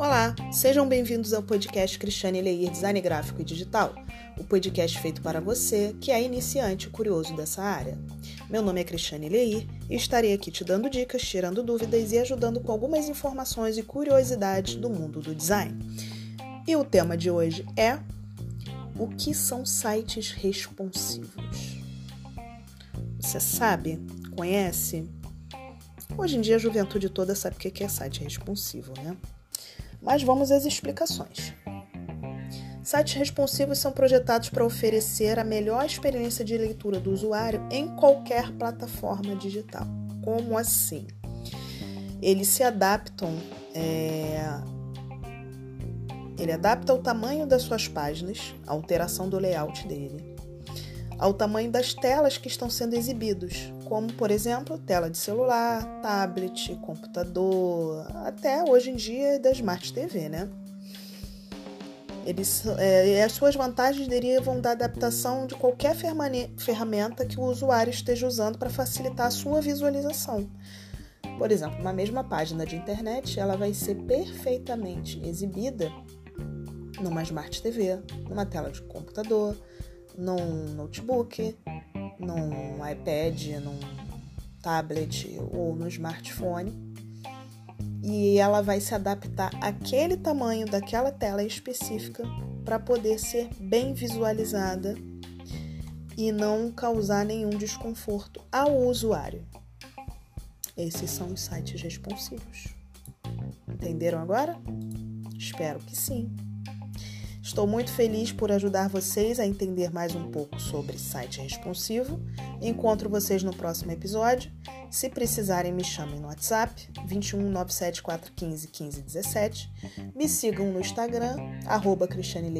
Olá, sejam bem-vindos ao podcast Cristiane Leir Design Gráfico e Digital, o podcast feito para você que é iniciante e curioso dessa área. Meu nome é Cristiane Leir e estarei aqui te dando dicas, tirando dúvidas e ajudando com algumas informações e curiosidades do mundo do design. E o tema de hoje é o que são sites responsivos. Você sabe? Conhece? Hoje em dia a juventude toda sabe o que é site responsivo, né? Mas vamos às explicações. Sites responsivos são projetados para oferecer a melhor experiência de leitura do usuário em qualquer plataforma digital. Como assim? Eles se adaptam. É... Ele adapta o tamanho das suas páginas, a alteração do layout dele, ao tamanho das telas que estão sendo exibidos, como por exemplo tela de celular, tablet, computador, até hoje em dia da Smart TV, né? Eles, é, as suas vantagens derivam da adaptação de qualquer ferramenta que o usuário esteja usando para facilitar a sua visualização. Por exemplo, uma mesma página de internet ela vai ser perfeitamente exibida numa Smart TV, numa tela de computador, num notebook, num iPad, num tablet ou no smartphone. E ela vai se adaptar àquele tamanho daquela tela específica para poder ser bem visualizada e não causar nenhum desconforto ao usuário. Esses são os sites responsivos. Entenderam agora? Espero que sim. Estou muito feliz por ajudar vocês a entender mais um pouco sobre site responsivo. Encontro vocês no próximo episódio. Se precisarem, me chamem no WhatsApp 21 97415 1517. Me sigam no Instagram, arroba Cristiane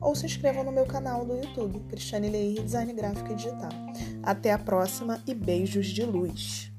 ou se inscrevam no meu canal do YouTube, Cristiane Leir Design Gráfico e Digital. Até a próxima e beijos de luz!